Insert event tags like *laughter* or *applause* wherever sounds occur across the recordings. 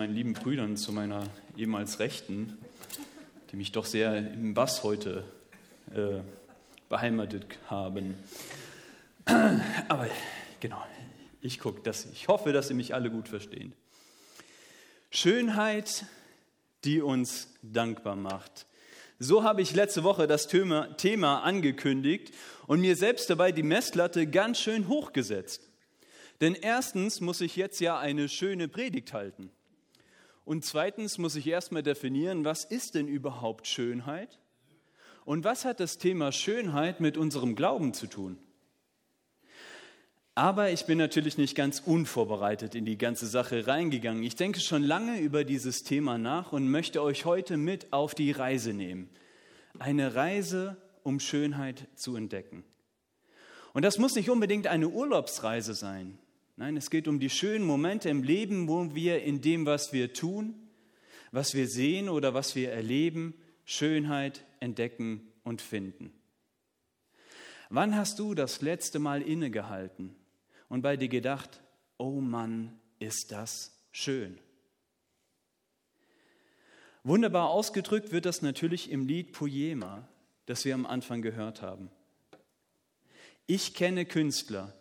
meinen lieben Brüdern zu meiner ehemals Rechten, die mich doch sehr im Bass heute äh, beheimatet haben. *clears throat* Aber genau, ich gucke, dass ich hoffe, dass Sie mich alle gut verstehen. Schönheit, die uns dankbar macht. So habe ich letzte Woche das Thema angekündigt und mir selbst dabei die Messlatte ganz schön hochgesetzt. Denn erstens muss ich jetzt ja eine schöne Predigt halten. Und zweitens muss ich erstmal definieren, was ist denn überhaupt Schönheit? Und was hat das Thema Schönheit mit unserem Glauben zu tun? Aber ich bin natürlich nicht ganz unvorbereitet in die ganze Sache reingegangen. Ich denke schon lange über dieses Thema nach und möchte euch heute mit auf die Reise nehmen. Eine Reise, um Schönheit zu entdecken. Und das muss nicht unbedingt eine Urlaubsreise sein. Nein, es geht um die schönen Momente im Leben, wo wir in dem, was wir tun, was wir sehen oder was wir erleben, Schönheit entdecken und finden. Wann hast du das letzte Mal innegehalten und bei dir gedacht, oh Mann, ist das schön? Wunderbar ausgedrückt wird das natürlich im Lied Poema, das wir am Anfang gehört haben. Ich kenne Künstler,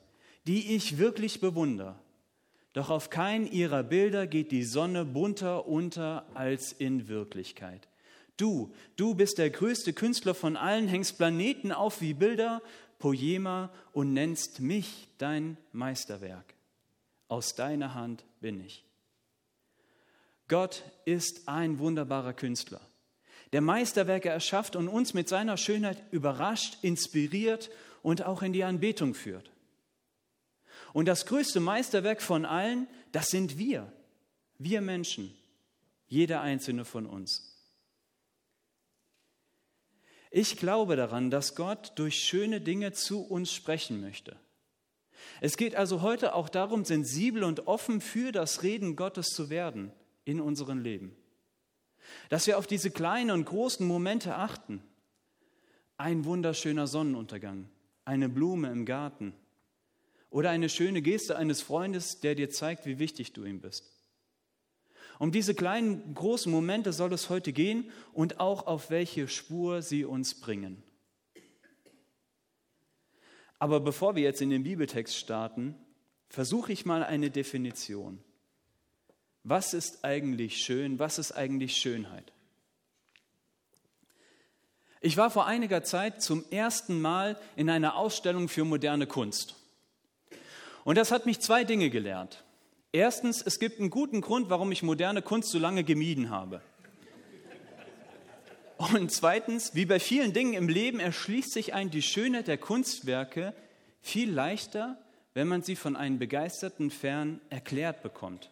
die ich wirklich bewundere. Doch auf keinen ihrer Bilder geht die Sonne bunter unter als in Wirklichkeit. Du, du bist der größte Künstler von allen, hängst Planeten auf wie Bilder, Poema und nennst mich dein Meisterwerk. Aus deiner Hand bin ich. Gott ist ein wunderbarer Künstler, der Meisterwerke erschafft und uns mit seiner Schönheit überrascht, inspiriert und auch in die Anbetung führt. Und das größte Meisterwerk von allen, das sind wir, wir Menschen, jeder einzelne von uns. Ich glaube daran, dass Gott durch schöne Dinge zu uns sprechen möchte. Es geht also heute auch darum, sensibel und offen für das Reden Gottes zu werden in unserem Leben. Dass wir auf diese kleinen und großen Momente achten. Ein wunderschöner Sonnenuntergang, eine Blume im Garten, oder eine schöne Geste eines Freundes, der dir zeigt, wie wichtig du ihm bist. Um diese kleinen, großen Momente soll es heute gehen und auch auf welche Spur sie uns bringen. Aber bevor wir jetzt in den Bibeltext starten, versuche ich mal eine Definition. Was ist eigentlich schön? Was ist eigentlich Schönheit? Ich war vor einiger Zeit zum ersten Mal in einer Ausstellung für moderne Kunst. Und das hat mich zwei Dinge gelehrt. Erstens, es gibt einen guten Grund, warum ich moderne Kunst so lange gemieden habe. Und zweitens, wie bei vielen Dingen im Leben erschließt sich ein die Schönheit der Kunstwerke viel leichter, wenn man sie von einem begeisterten Fern erklärt bekommt.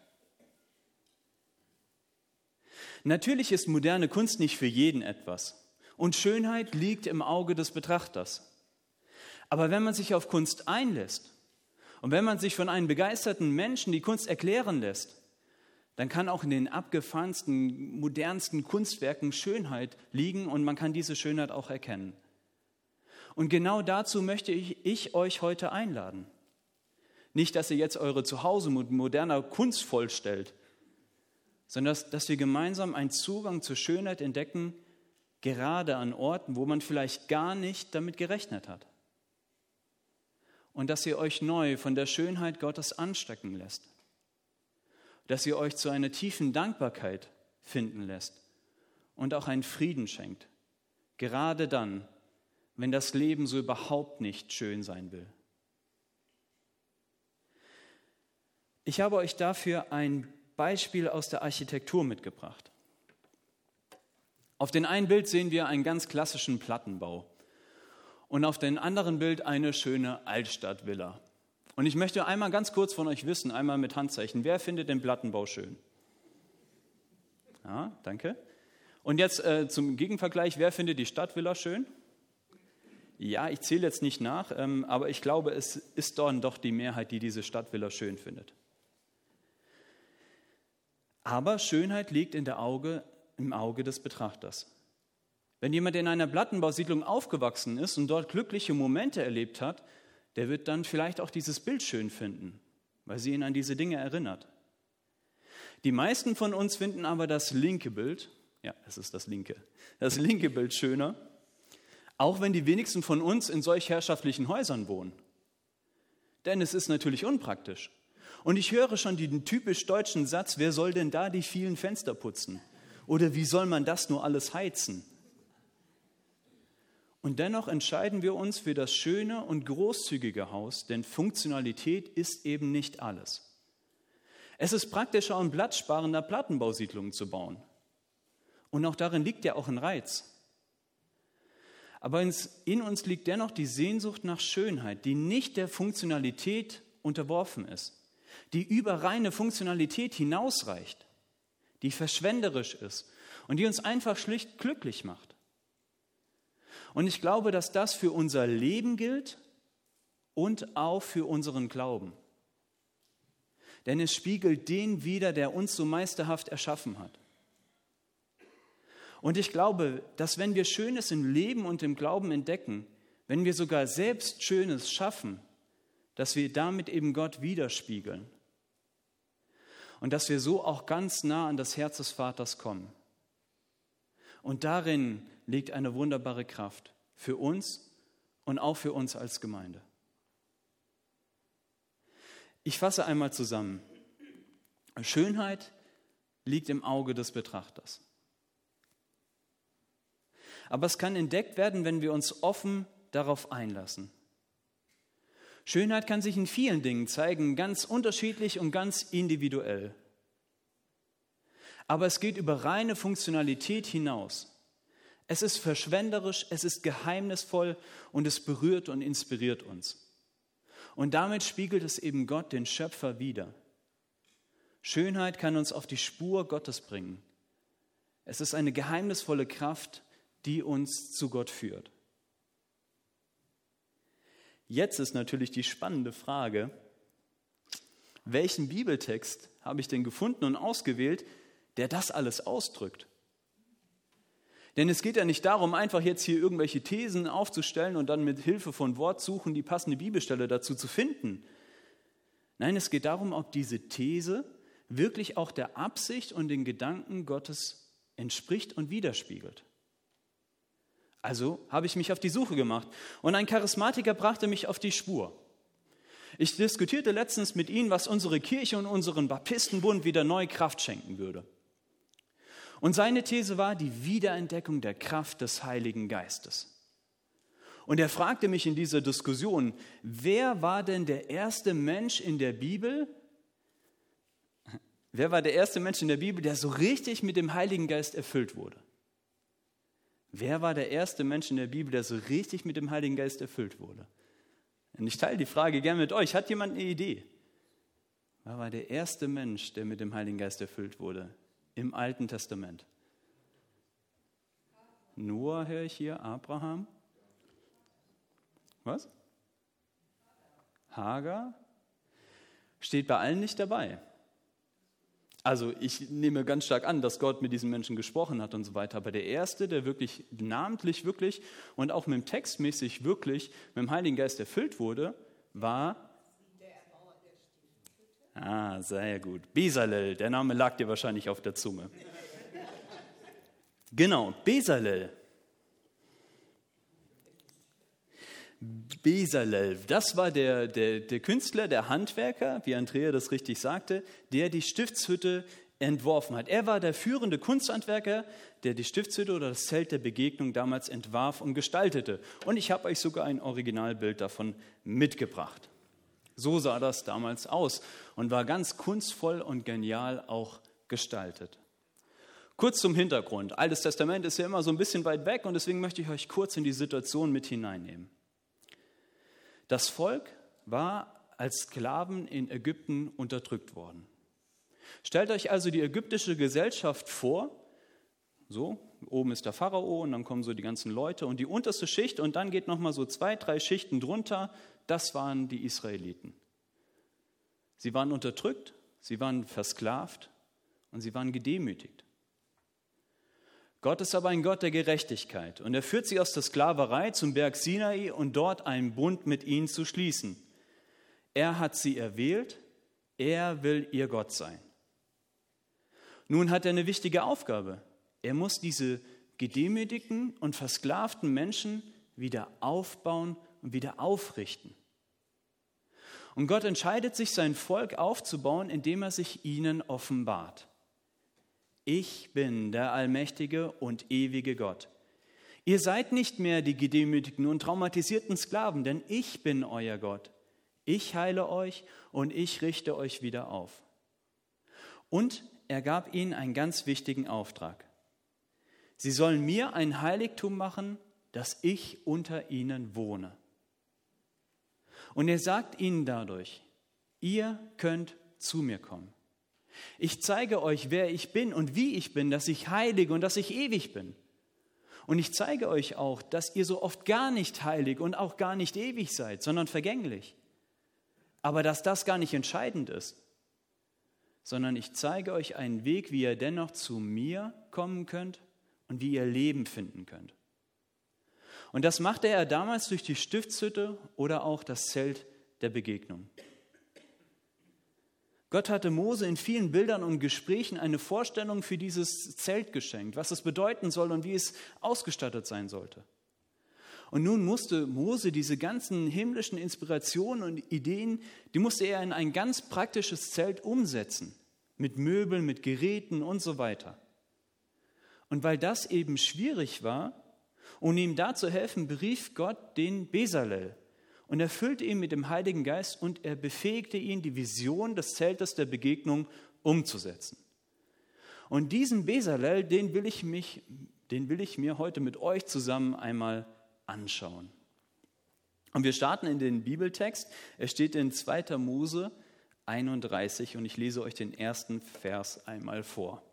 Natürlich ist moderne Kunst nicht für jeden etwas. Und Schönheit liegt im Auge des Betrachters. Aber wenn man sich auf Kunst einlässt und wenn man sich von einem begeisterten Menschen die Kunst erklären lässt, dann kann auch in den abgefahrensten, modernsten Kunstwerken Schönheit liegen und man kann diese Schönheit auch erkennen. Und genau dazu möchte ich, ich euch heute einladen. Nicht, dass ihr jetzt eure Zuhause mit moderner Kunst vollstellt, sondern dass, dass wir gemeinsam einen Zugang zur Schönheit entdecken, gerade an Orten, wo man vielleicht gar nicht damit gerechnet hat und dass ihr euch neu von der Schönheit Gottes anstecken lässt. Dass ihr euch zu einer tiefen Dankbarkeit finden lässt und auch einen Frieden schenkt. Gerade dann, wenn das Leben so überhaupt nicht schön sein will. Ich habe euch dafür ein Beispiel aus der Architektur mitgebracht. Auf dem einen Bild sehen wir einen ganz klassischen Plattenbau und auf dem anderen Bild eine schöne Altstadtvilla. Und ich möchte einmal ganz kurz von euch wissen, einmal mit Handzeichen, wer findet den Plattenbau schön? Ja, danke. Und jetzt äh, zum Gegenvergleich, wer findet die Stadtvilla schön? Ja, ich zähle jetzt nicht nach, ähm, aber ich glaube, es ist dann doch die Mehrheit, die diese Stadtvilla schön findet. Aber Schönheit liegt in der Auge, im Auge des Betrachters. Wenn jemand in einer Plattenbausiedlung aufgewachsen ist und dort glückliche Momente erlebt hat, der wird dann vielleicht auch dieses Bild schön finden, weil sie ihn an diese Dinge erinnert. Die meisten von uns finden aber das linke Bild, ja, es ist das linke, das linke Bild schöner, auch wenn die wenigsten von uns in solch herrschaftlichen Häusern wohnen. Denn es ist natürlich unpraktisch. Und ich höre schon den typisch deutschen Satz, wer soll denn da die vielen Fenster putzen? Oder wie soll man das nur alles heizen? Und dennoch entscheiden wir uns für das schöne und großzügige Haus, denn Funktionalität ist eben nicht alles. Es ist praktischer und platzsparender, Plattenbausiedlungen zu bauen. Und auch darin liegt ja auch ein Reiz. Aber in uns liegt dennoch die Sehnsucht nach Schönheit, die nicht der Funktionalität unterworfen ist, die über reine Funktionalität hinausreicht, die verschwenderisch ist und die uns einfach schlicht glücklich macht. Und ich glaube, dass das für unser Leben gilt und auch für unseren Glauben. Denn es spiegelt den wider, der uns so meisterhaft erschaffen hat. Und ich glaube, dass wenn wir Schönes im Leben und im Glauben entdecken, wenn wir sogar selbst Schönes schaffen, dass wir damit eben Gott widerspiegeln. Und dass wir so auch ganz nah an das Herz des Vaters kommen. Und darin liegt eine wunderbare Kraft für uns und auch für uns als Gemeinde. Ich fasse einmal zusammen. Schönheit liegt im Auge des Betrachters. Aber es kann entdeckt werden, wenn wir uns offen darauf einlassen. Schönheit kann sich in vielen Dingen zeigen, ganz unterschiedlich und ganz individuell. Aber es geht über reine Funktionalität hinaus. Es ist verschwenderisch, es ist geheimnisvoll und es berührt und inspiriert uns. Und damit spiegelt es eben Gott, den Schöpfer, wider. Schönheit kann uns auf die Spur Gottes bringen. Es ist eine geheimnisvolle Kraft, die uns zu Gott führt. Jetzt ist natürlich die spannende Frage, welchen Bibeltext habe ich denn gefunden und ausgewählt, der das alles ausdrückt? Denn es geht ja nicht darum, einfach jetzt hier irgendwelche Thesen aufzustellen und dann mit Hilfe von Wortsuchen die passende Bibelstelle dazu zu finden. Nein, es geht darum, ob diese These wirklich auch der Absicht und den Gedanken Gottes entspricht und widerspiegelt. Also habe ich mich auf die Suche gemacht und ein Charismatiker brachte mich auf die Spur. Ich diskutierte letztens mit ihm, was unsere Kirche und unseren Baptistenbund wieder neue Kraft schenken würde. Und seine These war die Wiederentdeckung der Kraft des Heiligen Geistes. Und er fragte mich in dieser Diskussion, wer war denn der erste Mensch in der Bibel, wer war der erste Mensch in der Bibel, der so richtig mit dem Heiligen Geist erfüllt wurde? Wer war der erste Mensch in der Bibel, der so richtig mit dem Heiligen Geist erfüllt wurde? Und ich teile die Frage gerne mit euch. Hat jemand eine Idee? Wer war der erste Mensch, der mit dem Heiligen Geist erfüllt wurde im Alten Testament? Noah höre ich hier, Abraham. Was? Hagar? Steht bei allen nicht dabei. Also ich nehme ganz stark an, dass Gott mit diesen Menschen gesprochen hat und so weiter. Aber der Erste, der wirklich namentlich wirklich und auch mit dem Textmäßig wirklich mit dem Heiligen Geist erfüllt wurde, war Ah, sehr gut. Bezalel, der Name lag dir wahrscheinlich auf der Zunge. Genau, Bezalel. Bezalel, das war der, der, der Künstler, der Handwerker, wie Andrea das richtig sagte, der die Stiftshütte entworfen hat. Er war der führende Kunsthandwerker, der die Stiftshütte oder das Zelt der Begegnung damals entwarf und gestaltete. Und ich habe euch sogar ein Originalbild davon mitgebracht. So sah das damals aus und war ganz kunstvoll und genial auch gestaltet. Kurz zum Hintergrund. Altes Testament ist ja immer so ein bisschen weit weg und deswegen möchte ich euch kurz in die Situation mit hineinnehmen. Das Volk war als Sklaven in Ägypten unterdrückt worden. Stellt euch also die ägyptische Gesellschaft vor, so, oben ist der Pharao und dann kommen so die ganzen Leute und die unterste Schicht und dann geht nochmal so zwei, drei Schichten drunter, das waren die Israeliten. Sie waren unterdrückt, sie waren versklavt und sie waren gedemütigt. Gott ist aber ein Gott der Gerechtigkeit und er führt sie aus der Sklaverei zum Berg Sinai und dort einen Bund mit ihnen zu schließen. Er hat sie erwählt, er will ihr Gott sein. Nun hat er eine wichtige Aufgabe. Er muss diese gedemütigten und versklavten Menschen wieder aufbauen und wieder aufrichten. Und Gott entscheidet sich, sein Volk aufzubauen, indem er sich ihnen offenbart. Ich bin der allmächtige und ewige Gott. Ihr seid nicht mehr die gedemütigten und traumatisierten Sklaven, denn ich bin euer Gott. Ich heile euch und ich richte euch wieder auf. Und er gab ihnen einen ganz wichtigen Auftrag. Sie sollen mir ein Heiligtum machen, dass ich unter ihnen wohne. Und er sagt ihnen dadurch, ihr könnt zu mir kommen. Ich zeige euch, wer ich bin und wie ich bin, dass ich heilig und dass ich ewig bin. Und ich zeige euch auch, dass ihr so oft gar nicht heilig und auch gar nicht ewig seid, sondern vergänglich. Aber dass das gar nicht entscheidend ist, sondern ich zeige euch einen Weg, wie ihr dennoch zu mir kommen könnt und wie ihr Leben finden könnt. Und das machte er damals durch die Stiftshütte oder auch das Zelt der Begegnung. Gott hatte Mose in vielen Bildern und Gesprächen eine Vorstellung für dieses Zelt geschenkt, was es bedeuten soll und wie es ausgestattet sein sollte. Und nun musste Mose diese ganzen himmlischen Inspirationen und Ideen, die musste er in ein ganz praktisches Zelt umsetzen, mit Möbeln, mit Geräten und so weiter. Und weil das eben schwierig war, um ihm da zu helfen, berief Gott den Besalel, und erfüllte ihn mit dem Heiligen Geist und er befähigte ihn, die Vision des Zeltes der Begegnung umzusetzen. Und diesen Besalel, den will ich, mich, den will ich mir heute mit euch zusammen einmal anschauen. Und wir starten in den Bibeltext. Er steht in 2. Mose 31 und ich lese euch den ersten Vers einmal vor.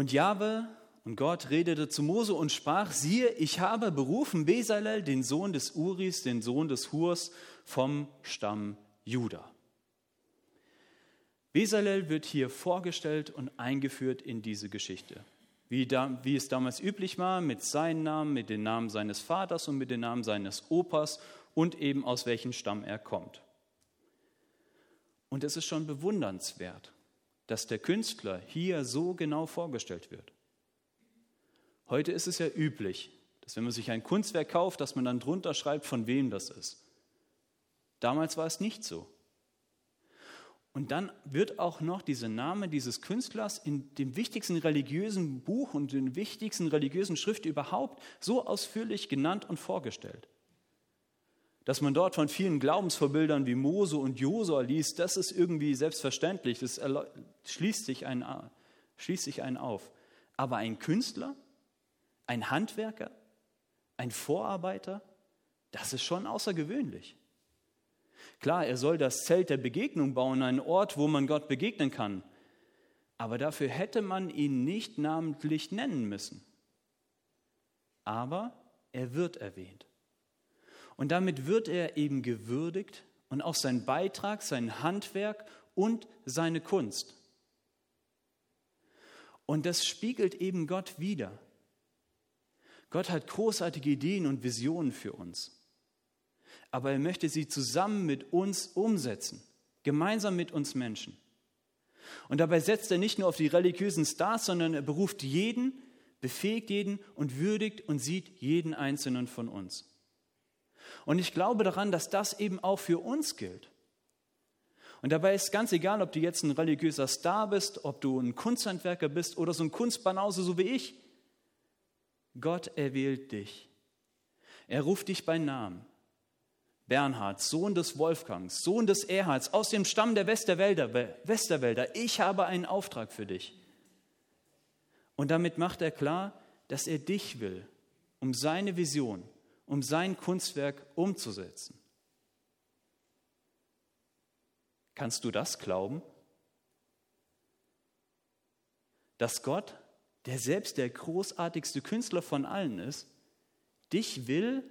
Und Jahwe und Gott redete zu Mose und sprach, siehe, ich habe berufen Besalel, den Sohn des Uris, den Sohn des Hurs vom Stamm Juda. Besalel wird hier vorgestellt und eingeführt in diese Geschichte. Wie, da, wie, es damals üblich war, mit seinem Namen, mit dem Namen seines Vaters und mit dem Namen seines Opas und eben aus welchem Stamm er kommt. Und es ist schon bewundernswert, dass der Künstler hier so genau vorgestellt wird. Heute ist es ja üblich, dass wenn man sich ein Kunstwerk kauft, dass man dann drunter schreibt, von wem das ist. Damals war es nicht so. Und dann wird auch noch dieser Name dieses Künstlers in dem wichtigsten religiösen Buch und den wichtigsten religiösen Schrift überhaupt so ausführlich genannt und vorgestellt. Dass man dort von vielen Glaubensvorbildern wie Mose und Josua liest, das ist irgendwie selbstverständlich, das schließt sich einen, schließt sich einen auf. Aber ein Künstler, ein Handwerker, ein Vorarbeiter, das ist schon außergewöhnlich. Klar, er soll das Zelt der Begegnung bauen, einen Ort, wo man Gott begegnen kann. Aber dafür hätte man ihn nicht namentlich nennen müssen. Aber er wird erwähnt. Und damit wird er eben gewürdigt und auch sein Beitrag, sein Handwerk und seine Kunst. Und das spiegelt eben Gott wider. Gott hat großartige Ideen und Visionen für uns. Aber er möchte sie zusammen mit uns umsetzen, gemeinsam mit uns Menschen. Und dabei setzt er nicht nur auf die religiösen Stars, sondern er beruft jeden, befähigt jeden und würdigt und sieht jeden einzelnen von uns. Und ich glaube daran, dass das eben auch für uns gilt. Und dabei ist ganz egal, ob du jetzt ein religiöser Star bist, ob du ein Kunsthandwerker bist oder so ein Kunstbanause, so wie ich. Gott erwählt dich. Er ruft dich bei Namen. Bernhard, Sohn des Wolfgangs, Sohn des Erhards, aus dem Stamm der Westerwälder, Westerwälder, ich habe einen Auftrag für dich. Und damit macht er klar, dass er dich will, um seine Vision, um sein Kunstwerk umzusetzen. Kannst du das glauben? Dass Gott der selbst der großartigste Künstler von allen ist, dich will,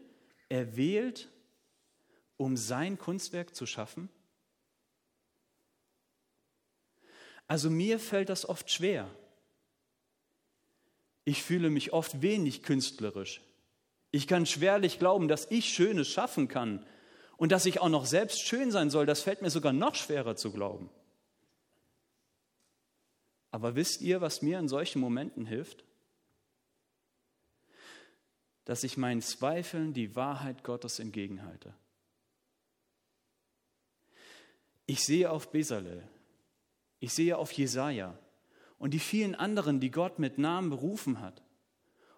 erwählt, um sein Kunstwerk zu schaffen? Also mir fällt das oft schwer. Ich fühle mich oft wenig künstlerisch. Ich kann schwerlich glauben, dass ich Schönes schaffen kann und dass ich auch noch selbst schön sein soll. Das fällt mir sogar noch schwerer zu glauben. Aber wisst ihr, was mir in solchen Momenten hilft? Dass ich meinen Zweifeln die Wahrheit Gottes entgegenhalte. Ich sehe auf Besalel, ich sehe auf Jesaja und die vielen anderen, die Gott mit Namen berufen hat.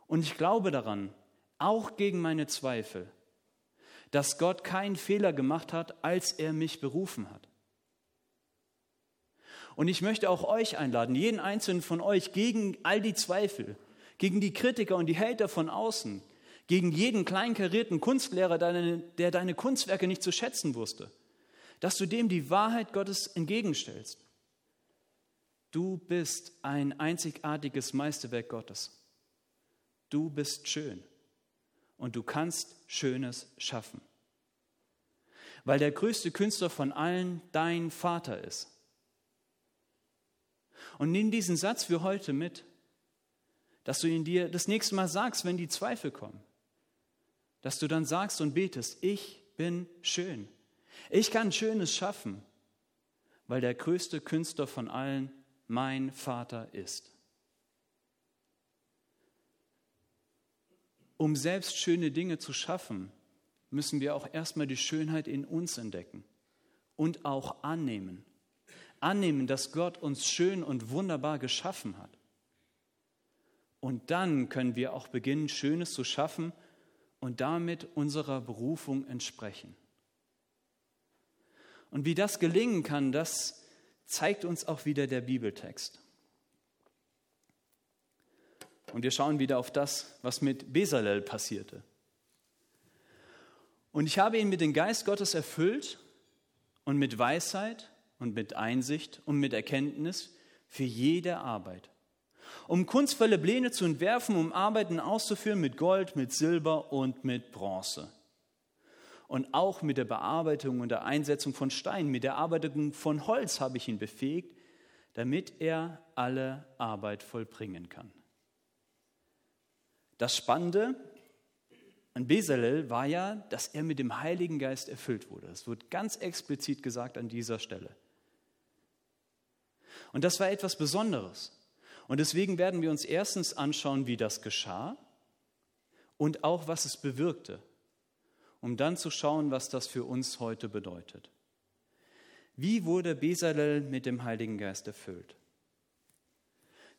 Und ich glaube daran, auch gegen meine Zweifel, dass Gott keinen Fehler gemacht hat, als er mich berufen hat. Und ich möchte auch euch einladen, jeden einzelnen von euch, gegen all die Zweifel, gegen die Kritiker und die Hater von außen, gegen jeden kleinkarierten Kunstlehrer, der deine Kunstwerke nicht zu schätzen wusste, dass du dem die Wahrheit Gottes entgegenstellst. Du bist ein einzigartiges Meisterwerk Gottes. Du bist schön und du kannst Schönes schaffen. Weil der größte Künstler von allen dein Vater ist. Und nimm diesen Satz für heute mit, dass du ihn dir das nächste Mal sagst, wenn die Zweifel kommen. Dass du dann sagst und betest, ich bin schön. Ich kann Schönes schaffen, weil der größte Künstler von allen mein Vater ist. Um selbst schöne Dinge zu schaffen, müssen wir auch erstmal die Schönheit in uns entdecken und auch annehmen. Annehmen, dass Gott uns schön und wunderbar geschaffen hat. Und dann können wir auch beginnen, Schönes zu schaffen und damit unserer Berufung entsprechen. Und wie das gelingen kann, das zeigt uns auch wieder der Bibeltext. Und wir schauen wieder auf das, was mit Besalel passierte. Und ich habe ihn mit dem Geist Gottes erfüllt und mit Weisheit und mit Einsicht und mit Erkenntnis für jede Arbeit. Um kunstvolle Pläne zu entwerfen, um Arbeiten auszuführen mit Gold, mit Silber und mit Bronze und auch mit der Bearbeitung und der Einsetzung von Stein, mit der Arbeitung von Holz habe ich ihn befähigt, damit er alle Arbeit vollbringen kann. Das Spannende an Bezalel war ja, dass er mit dem Heiligen Geist erfüllt wurde. Das wird ganz explizit gesagt an dieser Stelle. Und das war etwas Besonderes. Und deswegen werden wir uns erstens anschauen, wie das geschah und auch, was es bewirkte um dann zu schauen, was das für uns heute bedeutet. Wie wurde Bezalel mit dem Heiligen Geist erfüllt?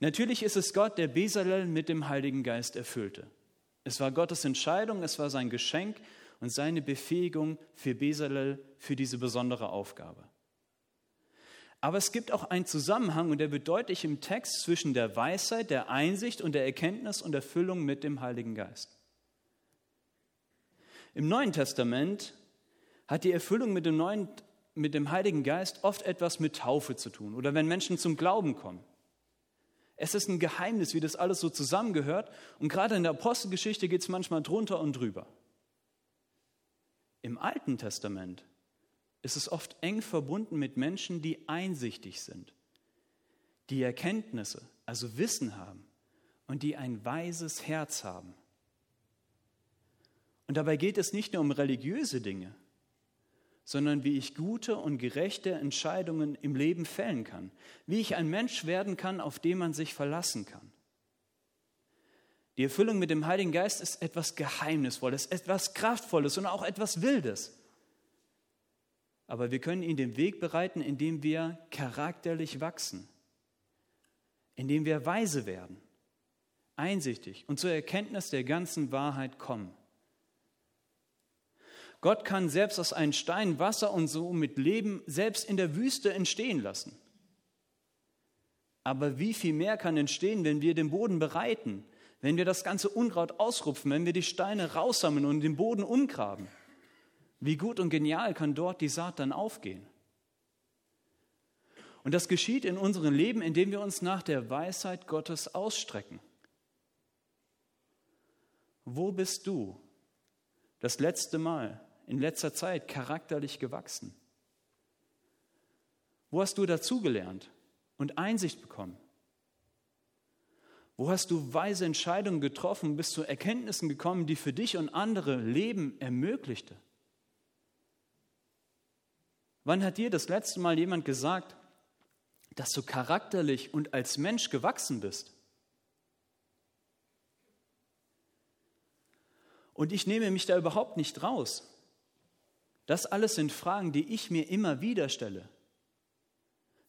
Natürlich ist es Gott, der Bezalel mit dem Heiligen Geist erfüllte. Es war Gottes Entscheidung, es war sein Geschenk und seine Befähigung für Bezalel für diese besondere Aufgabe. Aber es gibt auch einen Zusammenhang, und der deutlich im Text, zwischen der Weisheit, der Einsicht und der Erkenntnis und Erfüllung mit dem Heiligen Geist. Im Neuen Testament hat die Erfüllung mit dem, Neuen, mit dem Heiligen Geist oft etwas mit Taufe zu tun oder wenn Menschen zum Glauben kommen. Es ist ein Geheimnis, wie das alles so zusammengehört und gerade in der Apostelgeschichte geht es manchmal drunter und drüber. Im Alten Testament ist es oft eng verbunden mit Menschen, die einsichtig sind, die Erkenntnisse, also Wissen haben und die ein weises Herz haben. Und dabei geht es nicht nur um religiöse Dinge, sondern wie ich gute und gerechte Entscheidungen im Leben fällen kann, wie ich ein Mensch werden kann, auf den man sich verlassen kann. Die Erfüllung mit dem Heiligen Geist ist etwas Geheimnisvolles, etwas Kraftvolles und auch etwas Wildes. Aber wir können ihn den Weg bereiten, indem wir charakterlich wachsen, indem wir weise werden, einsichtig und zur Erkenntnis der ganzen Wahrheit kommen. Gott kann selbst aus einem Stein Wasser und so mit Leben selbst in der Wüste entstehen lassen. Aber wie viel mehr kann entstehen, wenn wir den Boden bereiten, wenn wir das ganze Unkraut ausrupfen, wenn wir die Steine raussammeln und den Boden umgraben? Wie gut und genial kann dort die Saat dann aufgehen? Und das geschieht in unserem Leben, indem wir uns nach der Weisheit Gottes ausstrecken. Wo bist du das letzte Mal, in letzter Zeit charakterlich gewachsen? Wo hast du dazugelernt und Einsicht bekommen? Wo hast du weise Entscheidungen getroffen, bist zu Erkenntnissen gekommen, die für dich und andere Leben ermöglichte? Wann hat dir das letzte Mal jemand gesagt, dass du charakterlich und als Mensch gewachsen bist. Und ich nehme mich da überhaupt nicht raus. Das alles sind Fragen, die ich mir immer wieder stelle.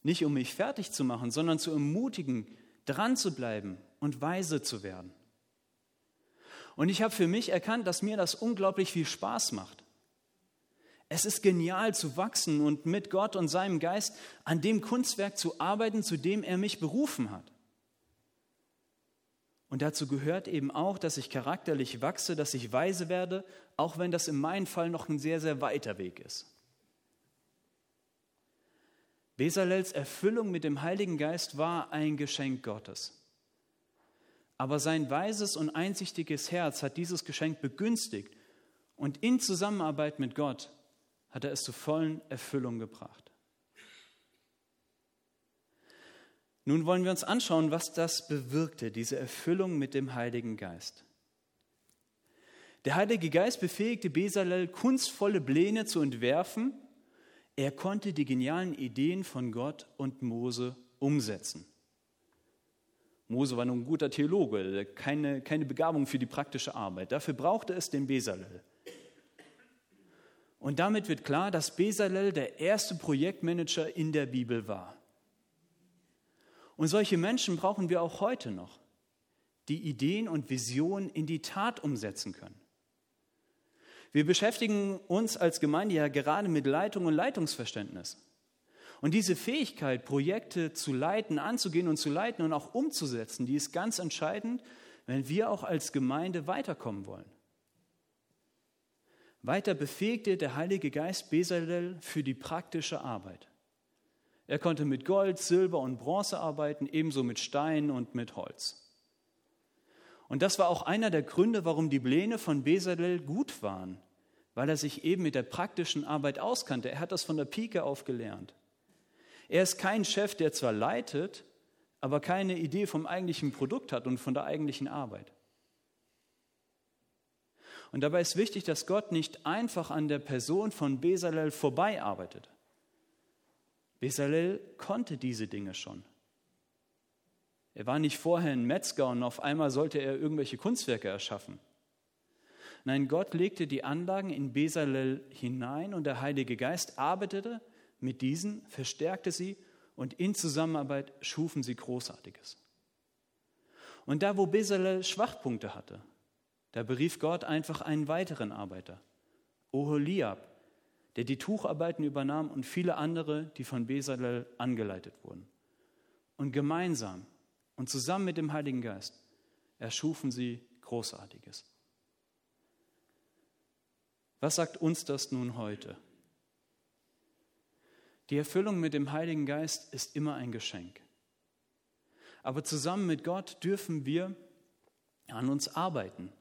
Nicht um mich fertig zu machen, sondern zu ermutigen, dran zu bleiben und weise zu werden. Und ich habe für mich erkannt, dass mir das unglaublich viel Spaß macht. Es ist genial zu wachsen und mit Gott und seinem Geist an dem Kunstwerk zu arbeiten, zu dem er mich berufen hat. Und dazu gehört eben auch, dass ich charakterlich wachse, dass ich weise werde, auch wenn das in meinem Fall noch ein sehr, sehr weiter Weg ist. Besalels Erfüllung mit dem Heiligen Geist war ein Geschenk Gottes. Aber sein weises und einsichtiges Herz hat dieses Geschenk begünstigt und in Zusammenarbeit mit Gott hat er es zur vollen Erfüllung gebracht. Nun wollen wir uns anschauen, was das bewirkte, diese Erfüllung mit dem Heiligen Geist. Der Heilige Geist befähigte Besalel, kunstvolle Pläne zu entwerfen. Er konnte die genialen Ideen von Gott und Mose umsetzen. Mose war nun ein guter Theologe, keine, keine Begabung für die praktische Arbeit. Dafür brauchte es den Besalel. Und damit wird klar, dass Bezalel der erste Projektmanager in der Bibel war. Und solche Menschen brauchen wir auch heute noch, die Ideen und Visionen in die Tat umsetzen können. Wir beschäftigen uns als Gemeinde ja gerade mit Leitung und Leitungsverständnis. Und diese Fähigkeit, Projekte zu leiten, anzugehen und zu leiten und auch umzusetzen, die ist ganz entscheidend, wenn wir auch als Gemeinde weiterkommen wollen. Weiter befähigte der Heilige Geist Bezalel für die praktische Arbeit. Er konnte mit Gold, Silber und Bronze arbeiten, ebenso mit Stein und mit Holz. Und das war auch einer der Gründe, warum die Pläne von Bezalel gut waren, weil er sich eben mit der praktischen Arbeit auskannte. Er hat das von der Pike auf gelernt. Er ist kein Chef, der zwar leitet, aber keine Idee vom eigentlichen Produkt hat und von der eigentlichen Arbeit. Und dabei ist wichtig, dass Gott nicht einfach an der Person von Besalel vorbeiarbeitet. Besalel konnte diese Dinge schon. Er war nicht vorher ein Metzger und auf einmal sollte er irgendwelche Kunstwerke erschaffen. Nein, Gott legte die Anlagen in Besalel hinein und der Heilige Geist arbeitete mit diesen, verstärkte sie und in Zusammenarbeit schufen sie Großartiges. Und da, wo Besalel Schwachpunkte hatte, da berief Gott einfach einen weiteren Arbeiter, Oholiab, der die Tucharbeiten übernahm und viele andere, die von Bezalel angeleitet wurden. Und gemeinsam und zusammen mit dem Heiligen Geist erschufen sie Großartiges. Was sagt uns das nun heute? Die Erfüllung mit dem Heiligen Geist ist immer ein Geschenk. Aber zusammen mit Gott dürfen wir an uns arbeiten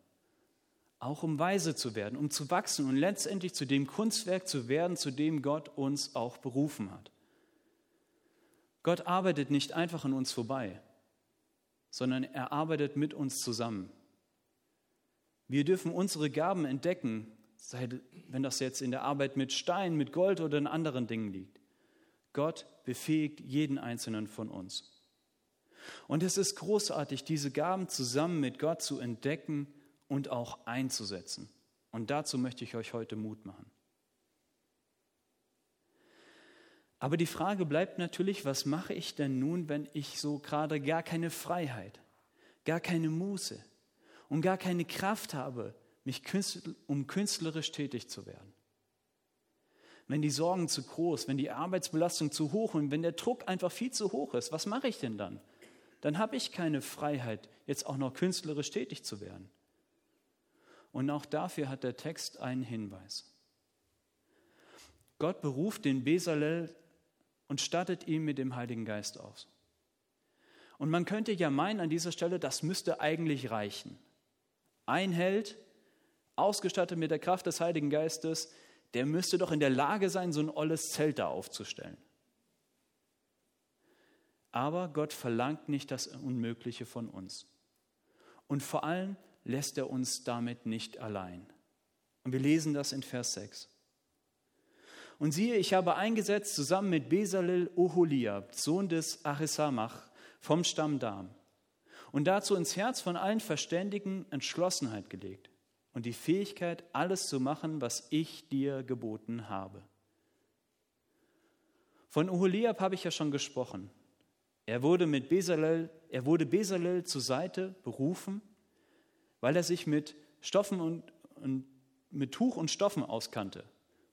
auch um weise zu werden, um zu wachsen und letztendlich zu dem Kunstwerk zu werden, zu dem Gott uns auch berufen hat. Gott arbeitet nicht einfach an uns vorbei, sondern er arbeitet mit uns zusammen. Wir dürfen unsere Gaben entdecken, wenn das jetzt in der Arbeit mit Stein, mit Gold oder in anderen Dingen liegt. Gott befähigt jeden einzelnen von uns. Und es ist großartig, diese Gaben zusammen mit Gott zu entdecken und auch einzusetzen. Und dazu möchte ich euch heute Mut machen. Aber die Frage bleibt natürlich, was mache ich denn nun, wenn ich so gerade gar keine Freiheit, gar keine Muße und gar keine Kraft habe, mich um künstlerisch tätig zu werden? Wenn die Sorgen zu groß, wenn die Arbeitsbelastung zu hoch und wenn der Druck einfach viel zu hoch ist, was mache ich denn dann? Dann habe ich keine Freiheit, jetzt auch noch künstlerisch tätig zu werden. Und auch dafür hat der Text einen Hinweis. Gott beruft den Besalel und stattet ihn mit dem Heiligen Geist aus. Und man könnte ja meinen an dieser Stelle, das müsste eigentlich reichen. Ein Held, ausgestattet mit der Kraft des Heiligen Geistes, der müsste doch in der Lage sein, so ein olles Zelt da aufzustellen. Aber Gott verlangt nicht das Unmögliche von uns. Und vor allem lässt er uns damit nicht allein. Und wir lesen das in Vers 6. Und siehe, ich habe eingesetzt zusammen mit Besalel Oholiab, Sohn des Achisamach, vom Stamm Dam, und dazu ins Herz von allen Verständigen Entschlossenheit gelegt und die Fähigkeit, alles zu machen, was ich dir geboten habe. Von Oholiab habe ich ja schon gesprochen. Er wurde mit Besalel, er wurde Besalel zur Seite berufen, weil er sich mit Stoffen und, und mit Tuch und Stoffen auskannte.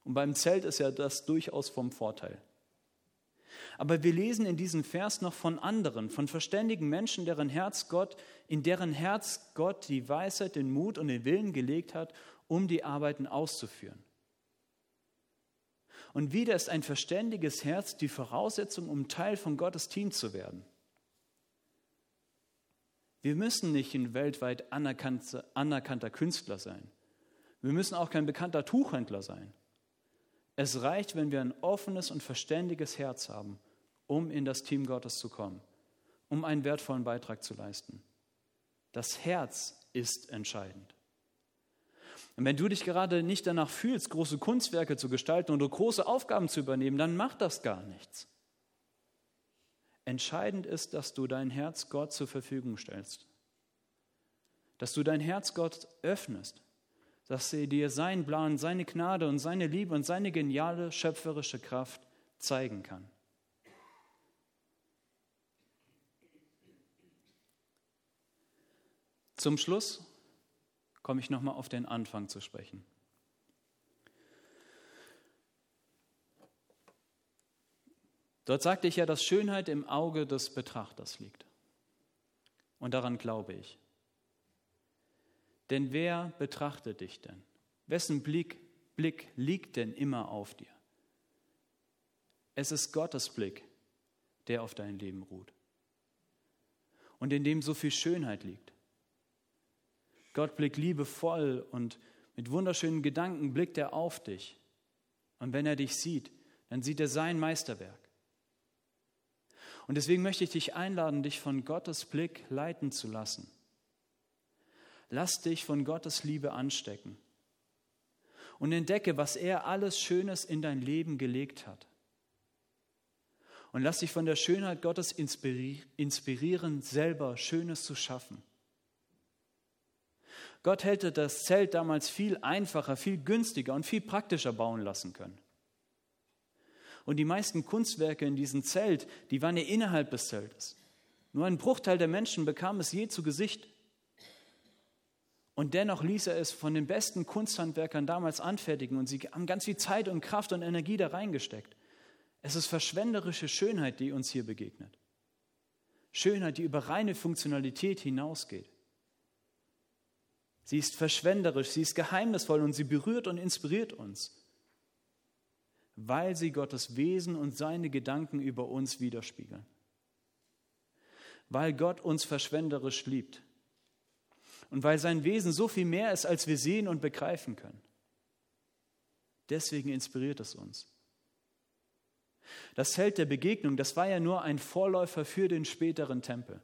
Und beim Zelt ist ja das durchaus vom Vorteil. Aber wir lesen in diesem Vers noch von anderen, von verständigen Menschen, deren Herz Gott, in deren Herz Gott die Weisheit, den Mut und den Willen gelegt hat, um die Arbeiten auszuführen. Und wieder ist ein verständiges Herz die Voraussetzung, um Teil von Gottes Team zu werden. Wir müssen nicht ein weltweit anerkannter, Künstler sein. Wir müssen auch kein bekannter Tuchhändler sein. Es reicht, wenn wir ein offenes und verständiges Herz haben, um in das Team Gottes zu kommen, um einen wertvollen Beitrag zu leisten. Das Herz ist entscheidend. Und wenn du dich gerade nicht danach fühlst, große Kunstwerke zu gestalten oder große Aufgaben zu übernehmen, dann macht das gar nichts. Entscheidend ist, dass du dein Herz Gott zur Verfügung stellst. Dass du dein Herz Gott öffnest dass er dir seinen Plan, seine Gnade und seine Liebe und seine geniale schöpferische Kraft zeigen kann. Zum Schluss komme ich nochmal auf den Anfang zu sprechen. Dort sagte ich ja, dass Schönheit im Auge des Betrachters liegt. Und daran glaube ich. Denn wer betrachtet dich denn? Wessen Blick, Blick liegt denn immer auf dir? Es ist Gottes Blick, der auf dein Leben ruht. Und in dem so viel Schönheit liegt. Gott blickt liebevoll und mit wunderschönen Gedanken blickt er auf dich. Und wenn er dich sieht, dann sieht er sein Meisterwerk. Und deswegen möchte ich dich einladen, dich von Gottes Blick leiten zu lassen. Lass dich von Gottes Liebe anstecken und entdecke, was er alles Schönes in dein Leben gelegt hat. Und lass dich von der Schönheit Gottes inspirieren, selber Schönes zu schaffen. Gott hätte das Zelt damals viel einfacher, viel günstiger und viel praktischer bauen lassen können. Und die meisten Kunstwerke in diesem Zelt, die waren ja innerhalb des Zeltes. Nur ein Bruchteil der Menschen bekam es je zu Gesicht. Und dennoch ließ er es von den besten Kunsthandwerkern damals anfertigen und sie haben ganz viel Zeit und Kraft und Energie da reingesteckt. Es ist verschwenderische Schönheit, die uns hier begegnet. Schönheit, die über reine Funktionalität hinausgeht. Sie ist verschwenderisch, sie ist geheimnisvoll und sie berührt und inspiriert uns, weil sie Gottes Wesen und seine Gedanken über uns widerspiegeln. Weil Gott uns verschwenderisch liebt und weil sein Wesen so viel mehr ist, als wir sehen und begreifen können. Deswegen inspiriert es uns. Das Zelt der Begegnung, das war ja nur ein Vorläufer für den späteren Tempel,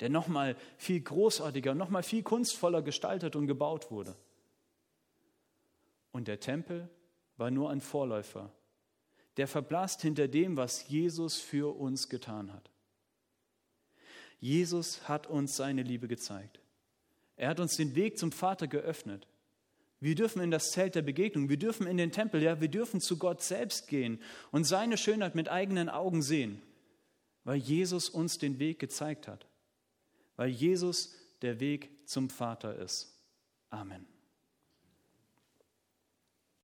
der nochmal viel großartiger, nochmal viel kunstvoller gestaltet und gebaut wurde. Und der Tempel war nur ein Vorläufer, der verblasst hinter dem, was Jesus für uns getan hat. Jesus hat uns seine Liebe gezeigt. Er hat uns den Weg zum Vater geöffnet. Wir dürfen in das Zelt der Begegnung, wir dürfen in den Tempel, ja, wir dürfen zu Gott selbst gehen und seine Schönheit mit eigenen Augen sehen, weil Jesus uns den Weg gezeigt hat, weil Jesus der Weg zum Vater ist. Amen.